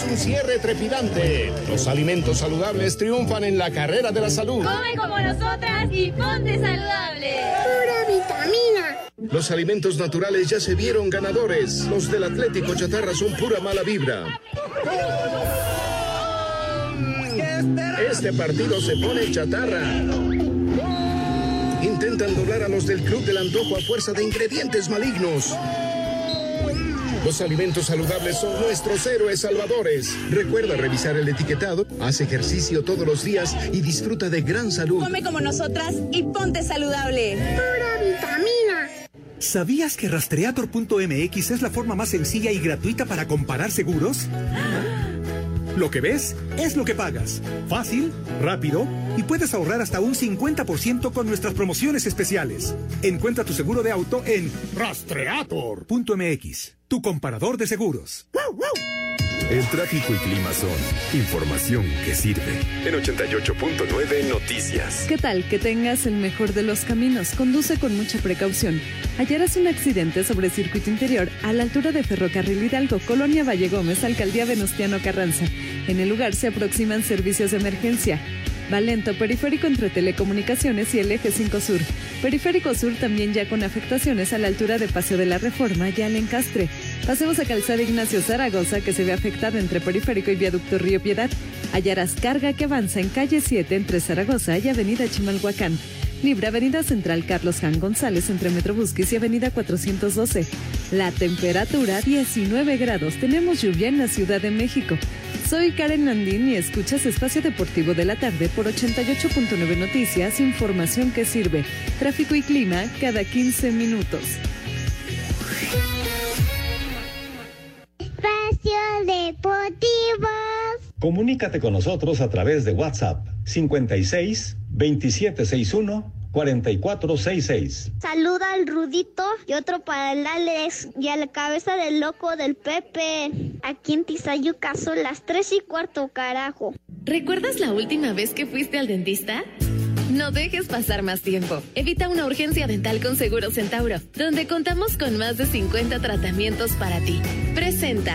Es un cierre trepidante. Los alimentos saludables triunfan en la carrera de la salud. Come como nosotras y ponte saludable. Pura vitamina. Los alimentos naturales ya se vieron ganadores. Los del Atlético Chatarra son pura mala vibra. Este partido se pone chatarra. Intentan doblar a los del Club del Antojo a fuerza de ingredientes malignos. Los alimentos saludables son nuestros héroes salvadores. Recuerda revisar el etiquetado, haz ejercicio todos los días y disfruta de gran salud. Come como nosotras y ponte saludable. Pura vitamina. ¿Sabías que rastreator.mx es la forma más sencilla y gratuita para comparar seguros? Lo que ves es lo que pagas. Fácil, rápido y puedes ahorrar hasta un 50% con nuestras promociones especiales. Encuentra tu seguro de auto en rastreator.mx, tu comparador de seguros. El tráfico y clima son información que sirve. En 88.9 Noticias. ¿Qué tal? Que tengas el mejor de los caminos. Conduce con mucha precaución. Hallarás un accidente sobre circuito interior a la altura de Ferrocarril Hidalgo, Colonia Valle Gómez, Alcaldía Venustiano Carranza. En el lugar se aproximan servicios de emergencia. Valento, periférico entre telecomunicaciones y el eje 5 Sur. Periférico Sur también ya con afectaciones a la altura de Paseo de la Reforma y al Encastre. Pasemos a Calzada Ignacio Zaragoza, que se ve afectada entre Periférico y Viaducto Río Piedad. Hallarás carga que avanza en calle 7 entre Zaragoza y Avenida Chimalhuacán. Libre Avenida Central Carlos Jan González entre Metrobusquis y Avenida 412. La temperatura 19 grados. Tenemos lluvia en la Ciudad de México. Soy Karen Landín y escuchas Espacio Deportivo de la Tarde por 88.9 Noticias, información que sirve. Tráfico y clima cada 15 minutos. Espacio Deportivo. Comunícate con nosotros a través de WhatsApp 56 2761 4466. Saluda al Rudito y otro para el Alex y a la cabeza del loco del Pepe. Aquí en Tizayuca son las tres y cuarto, carajo. ¿Recuerdas la última vez que fuiste al dentista? No dejes pasar más tiempo. Evita una urgencia dental con Seguro Centauro, donde contamos con más de 50 tratamientos para ti. Presenta.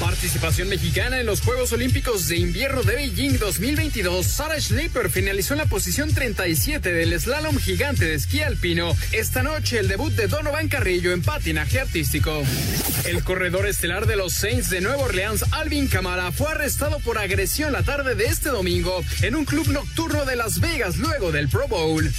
Participación mexicana en los Juegos Olímpicos de Invierno de Beijing 2022. Sarah Schleiper finalizó en la posición 37 del slalom gigante de esquí alpino. Esta noche el debut de Donovan Carrillo en patinaje artístico. El corredor estelar de los Saints de Nueva Orleans, Alvin Kamara, fue arrestado por agresión la tarde de este domingo en un club nocturno de Las Vegas luego del Pro Bowl.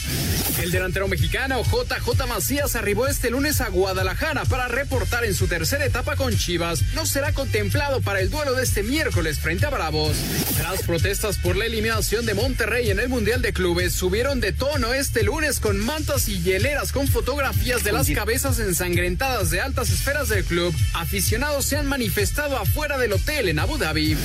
El delantero mexicano JJ Macías arribó este lunes a Guadalajara para reportar en su tercera etapa con Chivas. No será contemplado para el duelo de este miércoles frente a Bravos. Las protestas por la eliminación de Monterrey en el Mundial de Clubes subieron de tono este lunes con mantas y hieleras con fotografías de las cabezas ensangrentadas de altas esferas del club. Aficionados se han manifestado afuera del hotel en Abu Dhabi.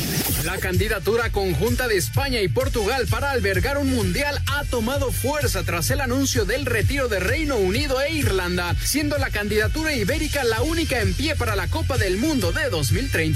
La candidatura conjunta de España y Portugal para albergar un mundial ha tomado fuerza tras el anuncio del retiro de Reino Unido e Irlanda, siendo la candidatura ibérica la única en pie para la Copa del Mundo de 2030.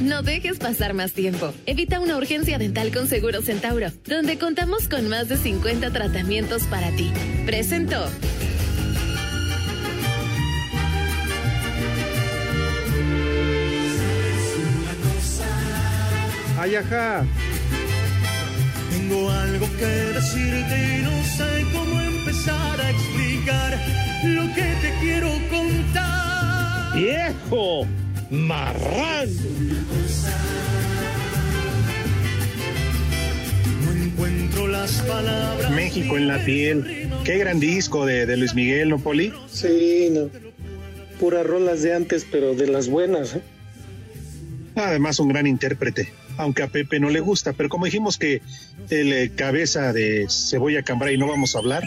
No dejes pasar más tiempo. Evita una urgencia dental con Seguro Centauro, donde contamos con más de 50 tratamientos para ti. Presento. Ay, ajá. Tengo algo que decirte y no sé cómo empezar a explicar lo que te quiero contar. ¡Viejo! Marrán. No encuentro las palabras. México en la piel. Qué gran disco de, de Luis Miguel, ¿no, Poli? Sí, no. Puras rolas de antes, pero de las buenas. ¿eh? Además, un gran intérprete. Aunque a Pepe no le gusta, pero como dijimos que el eh, cabeza de cebolla cambray no vamos a hablar,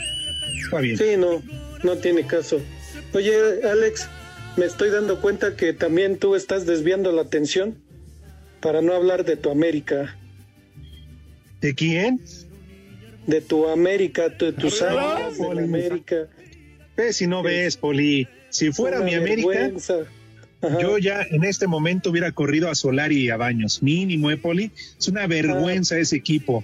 está bien. Sí, no, no tiene caso. Oye, Alex, me estoy dando cuenta que también tú estás desviando la atención para no hablar de tu América. ¿De quién? De tu América, de tus años de América. Ves si no ves, Poli. Si fuera mi América, yo ya en este momento hubiera corrido a Solari y a Baños. Mínimo, ¿eh, Poli? Es una vergüenza ese equipo.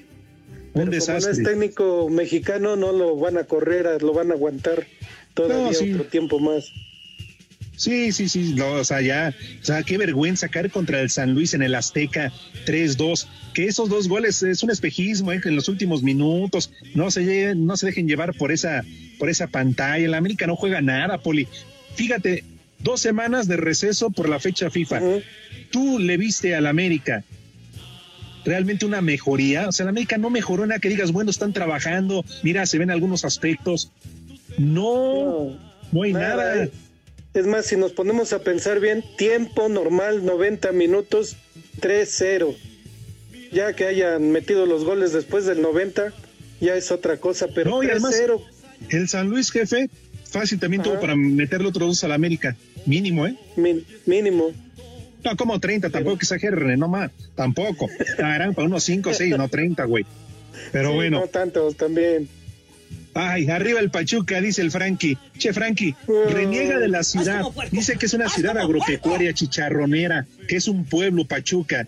Un desastre. Como no es técnico mexicano, no lo van a correr, lo van a aguantar todavía otro tiempo más. Sí, sí, sí, no, o sea, ya, o sea, qué vergüenza caer contra el San Luis en el Azteca 3-2, que esos dos goles es un espejismo eh, en los últimos minutos, no se, no se dejen llevar por esa, por esa pantalla, el América no juega nada, Poli. Fíjate, dos semanas de receso por la fecha FIFA. Tú le viste al América realmente una mejoría, o sea, el América no mejoró nada que digas, bueno, están trabajando, mira, se ven algunos aspectos. No, no, hay nada. Eh. Es más, si nos ponemos a pensar bien, tiempo normal 90 minutos 3-0. Ya que hayan metido los goles después del 90, ya es otra cosa, pero no, 3-0. El San Luis, jefe, fácil también tuvo para meterle otros dos al América. Mínimo, ¿eh? mínimo. No, como 30, tampoco que exageren, no más, tampoco. Harán para unos 5 o 6, no 30, güey. Pero bueno. No tantos también. Ay, arriba el Pachuca, dice el Frankie. Che, Frankie, reniega de la ciudad. Dice que es una ciudad agropecuaria chicharronera, que es un pueblo Pachuca.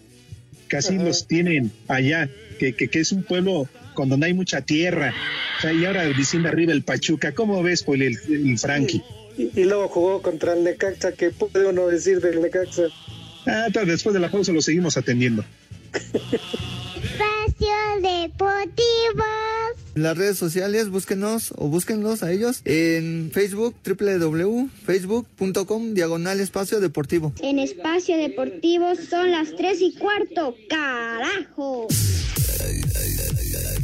Casi los tienen allá, que, que, es un pueblo con donde hay mucha tierra. y ahora diciendo arriba el Pachuca. ¿Cómo ves, pues, el, el Frankie? Y, luego jugó contra el Necaxa, ¿qué puede uno decir del Necaxa? Ah, después de la pausa lo seguimos atendiendo. Espacio Deportivo las redes sociales, búsquenos o búsquenlos a ellos en Facebook, www.facebook.com, diagonal espacio deportivo. En espacio deportivo son las tres y cuarto, carajo.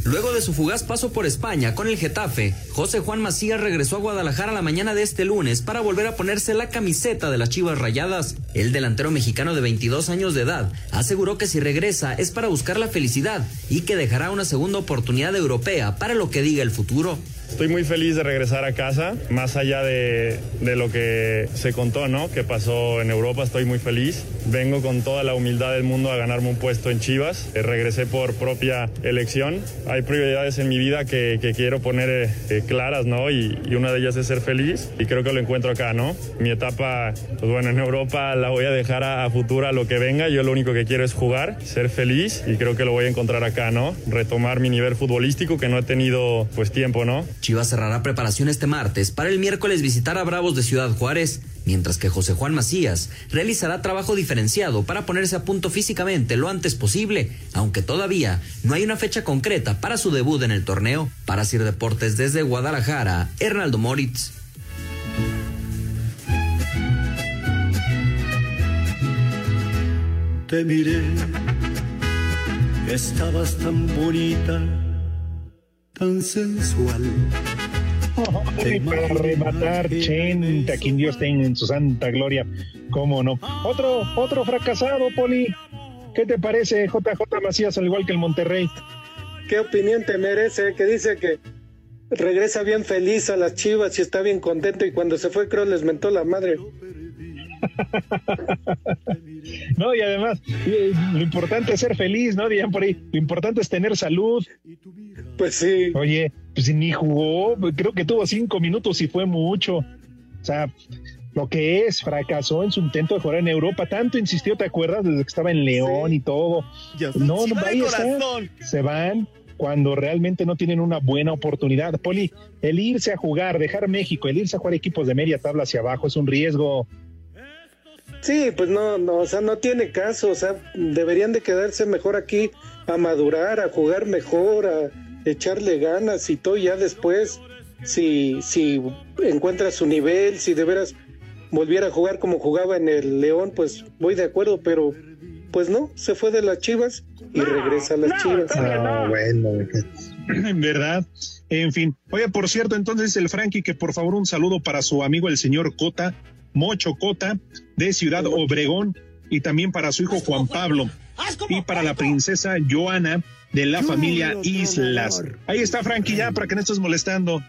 Luego de su fugaz paso por España con el Getafe, José Juan Macías regresó a Guadalajara la mañana de este lunes para volver a ponerse la camiseta de las Chivas Rayadas. El delantero mexicano de 22 años de edad aseguró que si regresa es para buscar la felicidad y que dejará una segunda oportunidad europea para lo que diga el futuro. Estoy muy feliz de regresar a casa, más allá de, de, lo que se contó, ¿no? Que pasó en Europa, estoy muy feliz. Vengo con toda la humildad del mundo a ganarme un puesto en Chivas. Eh, regresé por propia elección. Hay prioridades en mi vida que, que quiero poner eh, eh, claras, ¿no? Y, y, una de ellas es ser feliz y creo que lo encuentro acá, ¿no? Mi etapa, pues bueno, en Europa la voy a dejar a, a futura lo que venga. Yo lo único que quiero es jugar, ser feliz y creo que lo voy a encontrar acá, ¿no? Retomar mi nivel futbolístico que no he tenido pues tiempo, ¿no? Chivas cerrará preparación este martes para el miércoles visitar a Bravos de Ciudad Juárez. mientras que José Juan Macías realizará trabajo diferenciado para ponerse a punto físicamente lo antes posible, aunque todavía no hay una fecha concreta para su debut en el torneo. Para Sir Deportes desde Guadalajara, Hernaldo Moritz. Te miré, estabas tan bonita, tan sensual. para arrebatar, Chente, a quien Dios tenga en su santa gloria. ¿Cómo no? Otro, otro fracasado, Poli. ¿Qué te parece, JJ Macías, al igual que el Monterrey? ¿Qué opinión te merece? Que dice que regresa bien feliz a las chivas y está bien contento y cuando se fue creo les mentó la madre. No, y además, lo importante es ser feliz, ¿no? Dirían por ahí, lo importante es tener salud. Pues sí. Oye, pues ni jugó, creo que tuvo cinco minutos y fue mucho. O sea, lo que es, fracasó en su intento de jugar en Europa. Tanto insistió, ¿te acuerdas? Desde que estaba en León y todo. no, no, ahí está. Se van cuando realmente no tienen una buena oportunidad. Poli, el irse a jugar, dejar México, el irse a jugar equipos de media tabla hacia abajo es un riesgo. Sí, pues no, no, o sea, no tiene caso, o sea, deberían de quedarse mejor aquí a madurar, a jugar mejor, a echarle ganas y todo, ya después, si, si encuentra su nivel, si de veras volviera a jugar como jugaba en el León, pues voy de acuerdo, pero pues no, se fue de las Chivas y regresa a las Chivas. Ah, bueno, en verdad. En fin. Oye, por cierto, entonces el Frankie, que por favor un saludo para su amigo el señor Cota, Mocho Cota, de Ciudad Obregón, y también para su hijo Juan Pablo, y para la princesa Joana de la familia Islas. Ahí está Frankie, ya para que no estés molestando.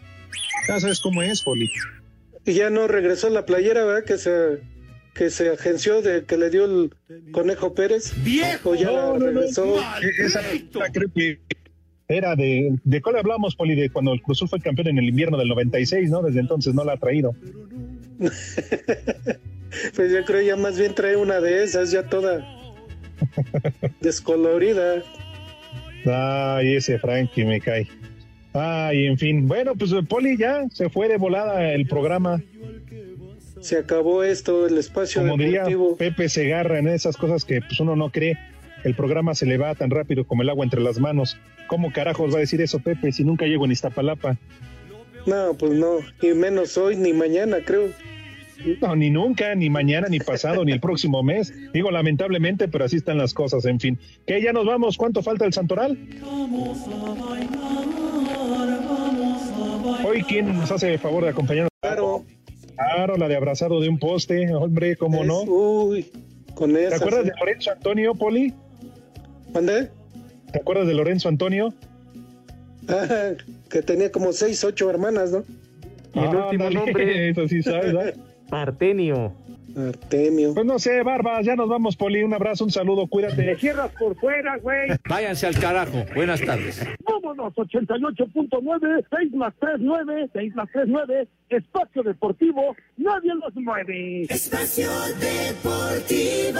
Ya sabes cómo es, Poli. Y ya no regresó la playera, ¿verdad? Que se que se agenció de que le dio el Conejo Pérez. ¡Viejo! ya no, regresó. Esa creo que era de, ¿de cuál hablamos, Poli? De cuando el Cruzul fue campeón en el invierno del 96, ¿no? Desde entonces no la ha traído. pues yo creo ya más bien trae una de esas, ya toda descolorida. Ay, ese Frankie me cae. Ay, en fin. Bueno, pues Poli ya se fue de volada el programa. Se acabó esto, el espacio Como diría Pepe Segarra en esas cosas que pues uno no cree. El programa se le va tan rápido como el agua entre las manos. ¿Cómo carajos va a decir eso Pepe si nunca llego en Iztapalapa? No, pues no, ni menos hoy ni mañana, creo. No, ni nunca, ni mañana, ni pasado, ni el próximo mes. Digo, lamentablemente, pero así están las cosas, en fin. ¿Qué? ¿Ya nos vamos? ¿Cuánto falta el Santoral? Hoy, ¿quién nos hace el favor de acompañarnos? Claro. Claro, la de abrazado de un poste, hombre, ¿cómo no? Uy, con esa. ¿Te acuerdas de Lorenzo Antonio, Poli? ¿Mandé? ¿Te acuerdas de Lorenzo Antonio? Ah, que tenía como seis, ocho hermanas, ¿no? Y el último nombre. Eso sí sabes, ¿verdad? Artemio. Artemio. Pues no sé, Barbas, ya nos vamos, Poli. Un abrazo, un saludo, cuídate. Te cierras por fuera, güey. Váyanse al carajo. Buenas tardes. Vámonos, 88.9, 6 más 3, 9, 6 más 3, 9, Espacio Deportivo, nadie los mueve. Espacio Deportivo.